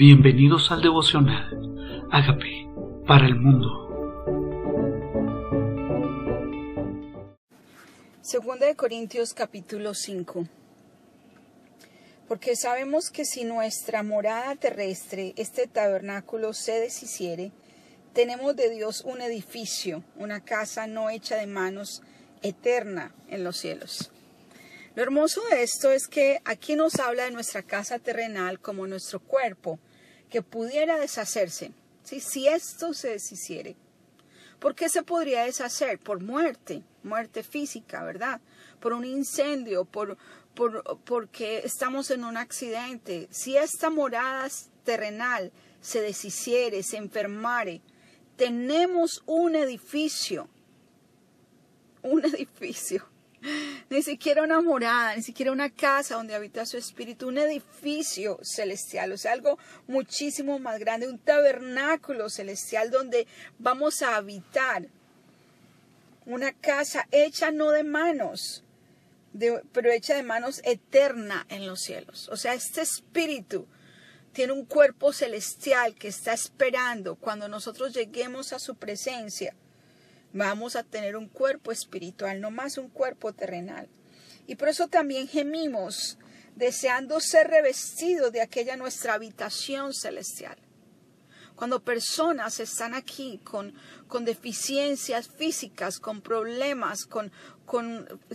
Bienvenidos al devocional. Hágame para el mundo. Segunda de Corintios capítulo 5. Porque sabemos que si nuestra morada terrestre, este tabernáculo, se deshiciere, tenemos de Dios un edificio, una casa no hecha de manos, eterna en los cielos. Lo hermoso de esto es que aquí nos habla de nuestra casa terrenal como nuestro cuerpo, que pudiera deshacerse, si esto se deshiciere. ¿Por qué se podría deshacer? Por muerte, muerte física, ¿verdad? Por un incendio, por, por, porque estamos en un accidente. Si esta morada terrenal se deshiciere, se enfermare, tenemos un edificio, un edificio ni siquiera una morada, ni siquiera una casa donde habita su espíritu, un edificio celestial, o sea, algo muchísimo más grande, un tabernáculo celestial donde vamos a habitar. Una casa hecha no de manos, pero hecha de manos eterna en los cielos. O sea, este espíritu tiene un cuerpo celestial que está esperando cuando nosotros lleguemos a su presencia Vamos a tener un cuerpo espiritual, no más un cuerpo terrenal. Y por eso también gemimos, deseando ser revestidos de aquella nuestra habitación celestial. Cuando personas están aquí con, con deficiencias físicas, con problemas, con,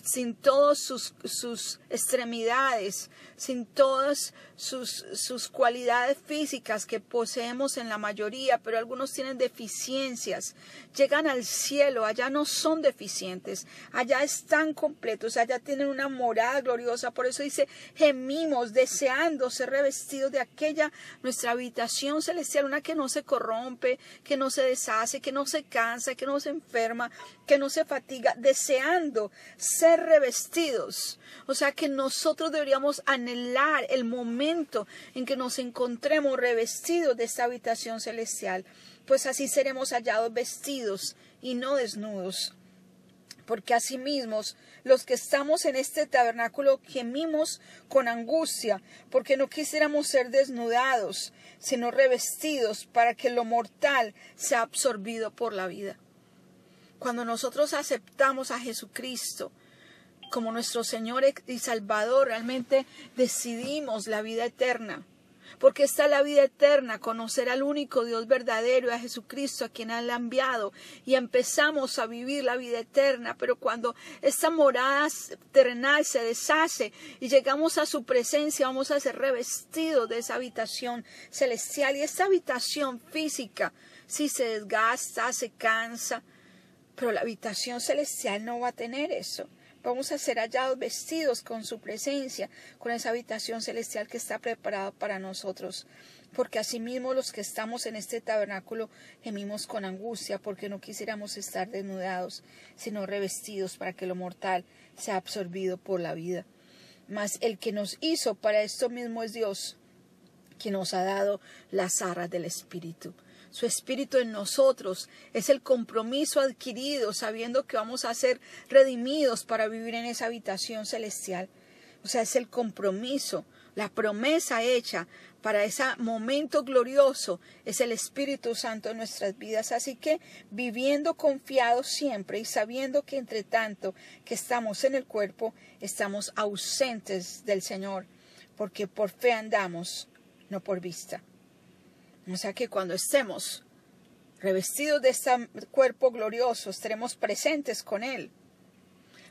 sin todas sus, sus, extremidades, sin todas sus, sus cualidades físicas que poseemos en la mayoría, pero algunos tienen deficiencias. Llegan al cielo, allá no son deficientes, allá están completos, allá tienen una morada gloriosa. Por eso dice, gemimos, deseando ser revestidos de aquella nuestra habitación celestial, una que no se corrompe, que no se deshace, que no se cansa, que no se enferma, que no se fatiga, deseando ser revestidos. O sea que nosotros deberíamos anhelar el momento en que nos encontremos revestidos de esta habitación celestial, pues así seremos hallados vestidos y no desnudos. Porque asimismo los que estamos en este tabernáculo gemimos con angustia, porque no quisiéramos ser desnudados, sino revestidos para que lo mortal sea absorbido por la vida. Cuando nosotros aceptamos a Jesucristo como nuestro Señor y Salvador, realmente decidimos la vida eterna. Porque está la vida eterna, conocer al único Dios verdadero a Jesucristo a quien Él ha enviado. Y empezamos a vivir la vida eterna. Pero cuando esta morada terrenal se deshace y llegamos a su presencia, vamos a ser revestidos de esa habitación celestial. Y esta habitación física, si se desgasta, se cansa, pero la habitación celestial no va a tener eso. Vamos a ser hallados vestidos con su presencia, con esa habitación celestial que está preparada para nosotros. Porque asimismo los que estamos en este tabernáculo gemimos con angustia, porque no quisiéramos estar desnudados, sino revestidos para que lo mortal sea absorbido por la vida. Mas el que nos hizo para esto mismo es Dios, que nos ha dado las arras del Espíritu su espíritu en nosotros, es el compromiso adquirido sabiendo que vamos a ser redimidos para vivir en esa habitación celestial. O sea, es el compromiso, la promesa hecha para ese momento glorioso es el Espíritu Santo en nuestras vidas. Así que viviendo confiados siempre y sabiendo que entre tanto que estamos en el cuerpo, estamos ausentes del Señor, porque por fe andamos, no por vista. O sea que cuando estemos revestidos de este cuerpo glorioso, estaremos presentes con Él.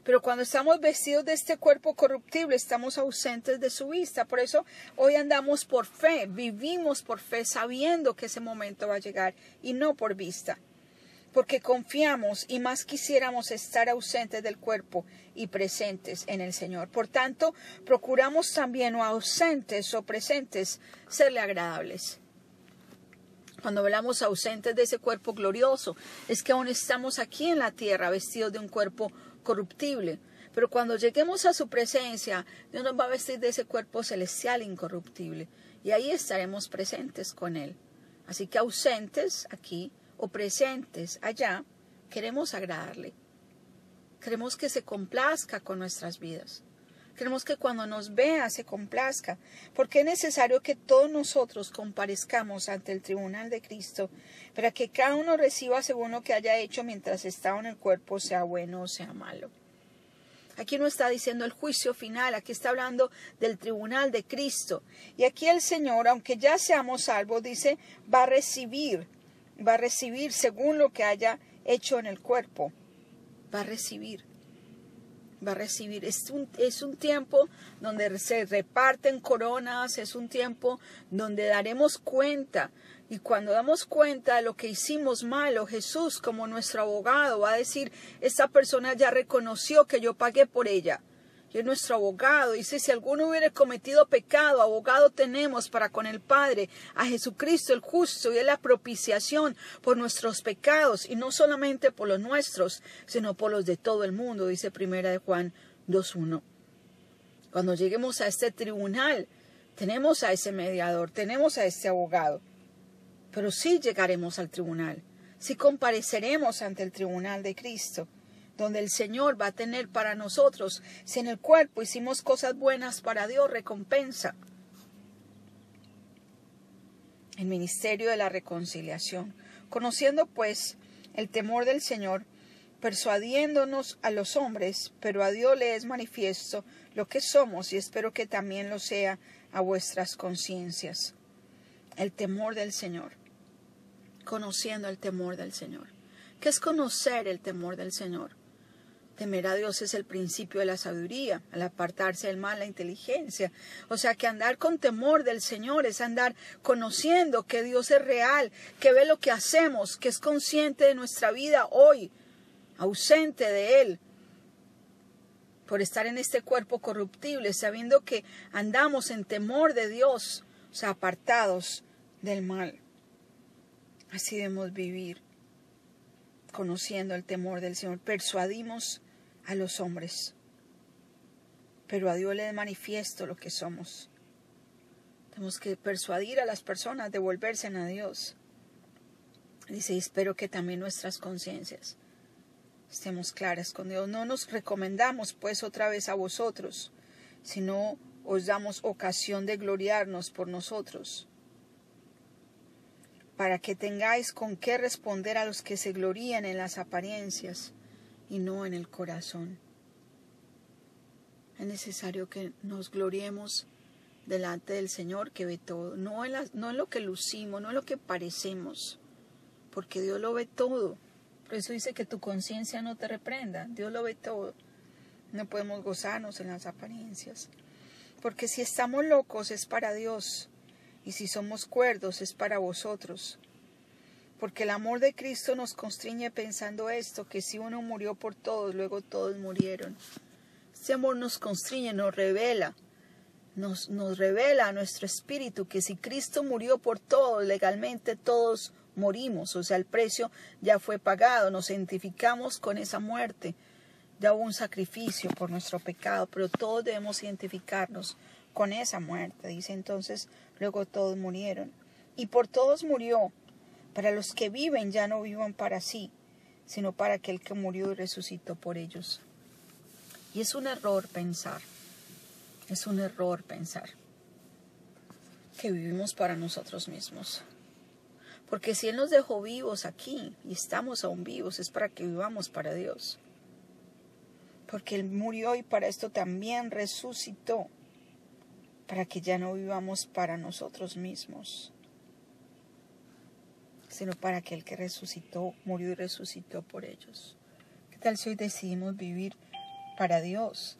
Pero cuando estamos vestidos de este cuerpo corruptible, estamos ausentes de su vista. Por eso hoy andamos por fe, vivimos por fe, sabiendo que ese momento va a llegar y no por vista. Porque confiamos y más quisiéramos estar ausentes del cuerpo y presentes en el Señor. Por tanto, procuramos también o ausentes o presentes serle agradables cuando hablamos ausentes de ese cuerpo glorioso, es que aún estamos aquí en la tierra vestidos de un cuerpo corruptible. Pero cuando lleguemos a su presencia, Dios nos va a vestir de ese cuerpo celestial incorruptible. Y ahí estaremos presentes con Él. Así que ausentes aquí o presentes allá, queremos agradarle. Queremos que se complazca con nuestras vidas. Queremos que cuando nos vea se complazca, porque es necesario que todos nosotros comparezcamos ante el tribunal de Cristo, para que cada uno reciba según lo que haya hecho mientras estaba en el cuerpo, sea bueno o sea malo. Aquí no está diciendo el juicio final, aquí está hablando del tribunal de Cristo. Y aquí el Señor, aunque ya seamos salvos, dice, va a recibir, va a recibir según lo que haya hecho en el cuerpo, va a recibir va a recibir. Es un, es un tiempo donde se reparten coronas, es un tiempo donde daremos cuenta. Y cuando damos cuenta de lo que hicimos malo, Jesús como nuestro abogado va a decir, esta persona ya reconoció que yo pagué por ella y es nuestro abogado. Dice, si alguno hubiera cometido pecado, abogado tenemos para con el Padre, a Jesucristo el justo, y es la propiciación por nuestros pecados, y no solamente por los nuestros, sino por los de todo el mundo, dice primera de Juan 2.1. Cuando lleguemos a este tribunal, tenemos a ese mediador, tenemos a este abogado, pero sí llegaremos al tribunal, sí compareceremos ante el tribunal de Cristo donde el Señor va a tener para nosotros, si en el cuerpo hicimos cosas buenas para Dios, recompensa. El ministerio de la reconciliación. Conociendo pues el temor del Señor, persuadiéndonos a los hombres, pero a Dios le es manifiesto lo que somos y espero que también lo sea a vuestras conciencias. El temor del Señor. Conociendo el temor del Señor. ¿Qué es conocer el temor del Señor? Temer a Dios es el principio de la sabiduría, al apartarse del mal, la inteligencia. O sea que andar con temor del Señor es andar conociendo que Dios es real, que ve lo que hacemos, que es consciente de nuestra vida hoy, ausente de Él, por estar en este cuerpo corruptible, sabiendo que andamos en temor de Dios, o sea, apartados del mal. Así debemos vivir conociendo el temor del Señor, persuadimos a los hombres, pero a Dios le es manifiesto lo que somos. Tenemos que persuadir a las personas de volverse a Dios. Dice, espero que también nuestras conciencias estemos claras con Dios. No nos recomendamos pues otra vez a vosotros, sino os damos ocasión de gloriarnos por nosotros para que tengáis con qué responder a los que se glorían en las apariencias y no en el corazón. Es necesario que nos gloriemos delante del Señor que ve todo, no en, no en lo que lucimos, no en lo que parecemos, porque Dios lo ve todo. Por eso dice que tu conciencia no te reprenda, Dios lo ve todo. No podemos gozarnos en las apariencias, porque si estamos locos es para Dios y si somos cuerdos es para vosotros. Porque el amor de Cristo nos constriñe pensando esto, que si uno murió por todos, luego todos murieron. Este amor nos constriñe, nos revela, nos, nos revela a nuestro espíritu que si Cristo murió por todos, legalmente todos morimos, o sea, el precio ya fue pagado, nos identificamos con esa muerte, ya hubo un sacrificio por nuestro pecado, pero todos debemos identificarnos con esa muerte. Dice entonces, luego todos murieron. Y por todos murió, para los que viven ya no vivan para sí, sino para aquel que murió y resucitó por ellos. Y es un error pensar, es un error pensar que vivimos para nosotros mismos. Porque si Él nos dejó vivos aquí y estamos aún vivos, es para que vivamos para Dios. Porque Él murió y para esto también resucitó para que ya no vivamos para nosotros mismos, sino para aquel que resucitó, murió y resucitó por ellos. ¿Qué tal si hoy decidimos vivir para Dios?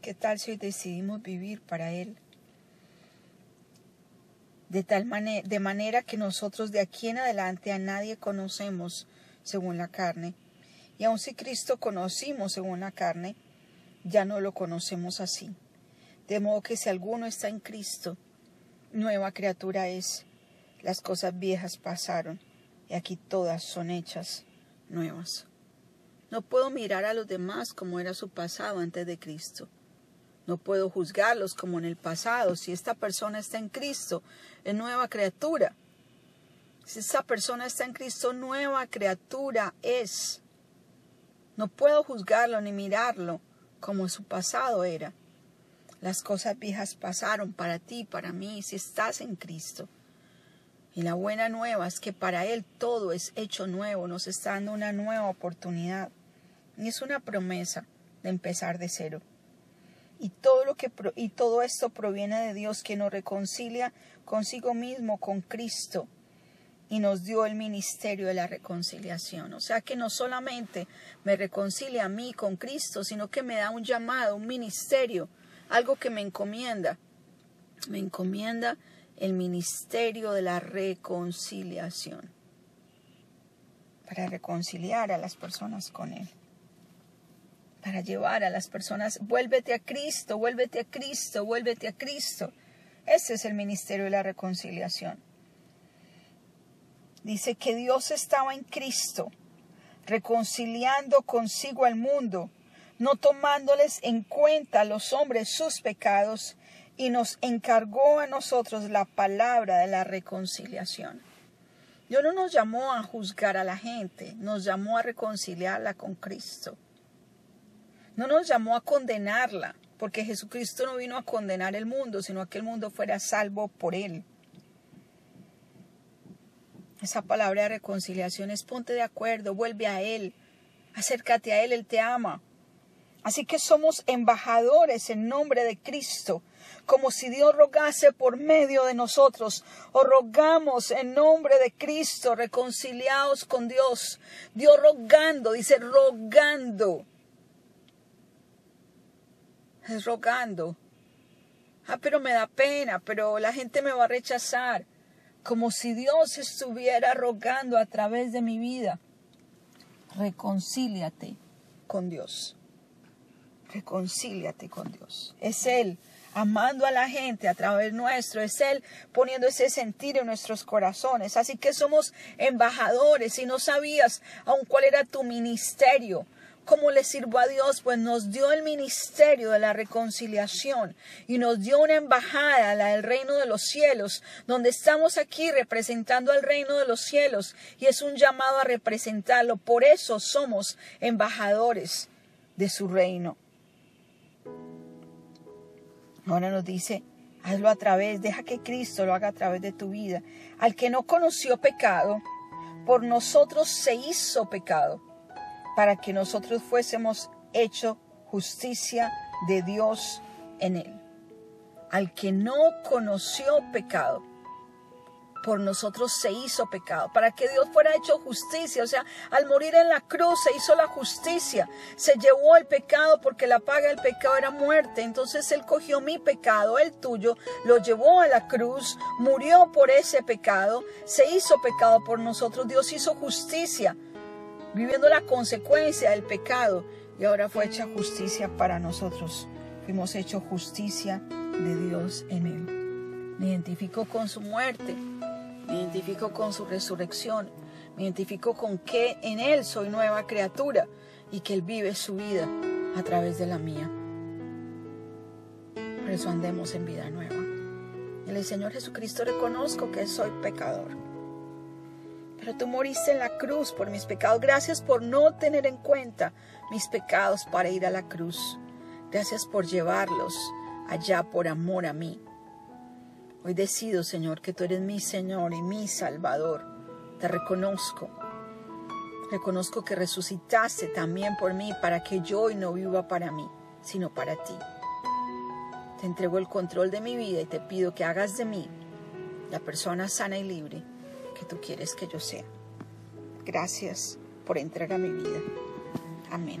¿Qué tal si hoy decidimos vivir para Él? De tal manera, de manera que nosotros de aquí en adelante a nadie conocemos según la carne. Y aun si Cristo conocimos según la carne, ya no lo conocemos así. De modo que si alguno está en Cristo, nueva criatura es. Las cosas viejas pasaron y aquí todas son hechas nuevas. No puedo mirar a los demás como era su pasado antes de Cristo. No puedo juzgarlos como en el pasado. Si esta persona está en Cristo, es nueva criatura. Si esta persona está en Cristo, nueva criatura es. No puedo juzgarlo ni mirarlo como su pasado era. Las cosas viejas pasaron para ti, para mí, si estás en Cristo. Y la buena nueva es que para Él todo es hecho nuevo, nos está dando una nueva oportunidad. Y es una promesa de empezar de cero. Y todo, lo que, y todo esto proviene de Dios que nos reconcilia consigo mismo, con Cristo, y nos dio el ministerio de la reconciliación. O sea que no solamente me reconcilia a mí con Cristo, sino que me da un llamado, un ministerio, algo que me encomienda. Me encomienda el ministerio de la reconciliación para reconciliar a las personas con Él, para llevar a las personas, vuélvete a Cristo, vuélvete a Cristo, vuélvete a Cristo. Ese es el ministerio de la reconciliación. Dice que Dios estaba en Cristo, reconciliando consigo al mundo, no tomándoles en cuenta a los hombres sus pecados, y nos encargó a nosotros la palabra de la reconciliación. Dios no nos llamó a juzgar a la gente, nos llamó a reconciliarla con Cristo. No nos llamó a condenarla, porque Jesucristo no vino a condenar el mundo, sino a que el mundo fuera salvo por él. Esa palabra de reconciliación es ponte de acuerdo, vuelve a Él, acércate a Él, Él te ama. Así que somos embajadores en nombre de Cristo, como si Dios rogase por medio de nosotros, o rogamos en nombre de Cristo, reconciliados con Dios. Dios rogando, dice rogando. Es rogando. Ah, pero me da pena, pero la gente me va a rechazar. Como si Dios estuviera rogando a través de mi vida. Reconcíliate con Dios reconcíliate con Dios. Es Él amando a la gente a través nuestro, es Él poniendo ese sentir en nuestros corazones. Así que somos embajadores. y no sabías aún cuál era tu ministerio, cómo le sirvo a Dios, pues nos dio el ministerio de la reconciliación y nos dio una embajada, la del reino de los cielos, donde estamos aquí representando al reino de los cielos y es un llamado a representarlo. Por eso somos embajadores de su reino. Ahora nos dice, hazlo a través, deja que Cristo lo haga a través de tu vida. Al que no conoció pecado, por nosotros se hizo pecado, para que nosotros fuésemos hecho justicia de Dios en él. Al que no conoció pecado, por nosotros se hizo pecado, para que Dios fuera hecho justicia. O sea, al morir en la cruz se hizo la justicia, se llevó el pecado porque la paga del pecado era muerte. Entonces Él cogió mi pecado, el tuyo, lo llevó a la cruz, murió por ese pecado, se hizo pecado por nosotros. Dios hizo justicia, viviendo la consecuencia del pecado y ahora fue hecha justicia para nosotros. Fuimos hecho justicia de Dios en Él. Me identifico con su muerte me identifico con su resurrección, me identifico con que en Él soy nueva criatura y que Él vive su vida a través de la mía. Por eso andemos en vida nueva. En el Señor Jesucristo reconozco que soy pecador. Pero tú moriste en la cruz por mis pecados. Gracias por no tener en cuenta mis pecados para ir a la cruz. Gracias por llevarlos allá por amor a mí. Hoy decido, Señor, que tú eres mi Señor y mi Salvador. Te reconozco. Reconozco que resucitaste también por mí para que yo hoy no viva para mí, sino para ti. Te entrego el control de mi vida y te pido que hagas de mí la persona sana y libre que tú quieres que yo sea. Gracias por entregar mi vida. Amén.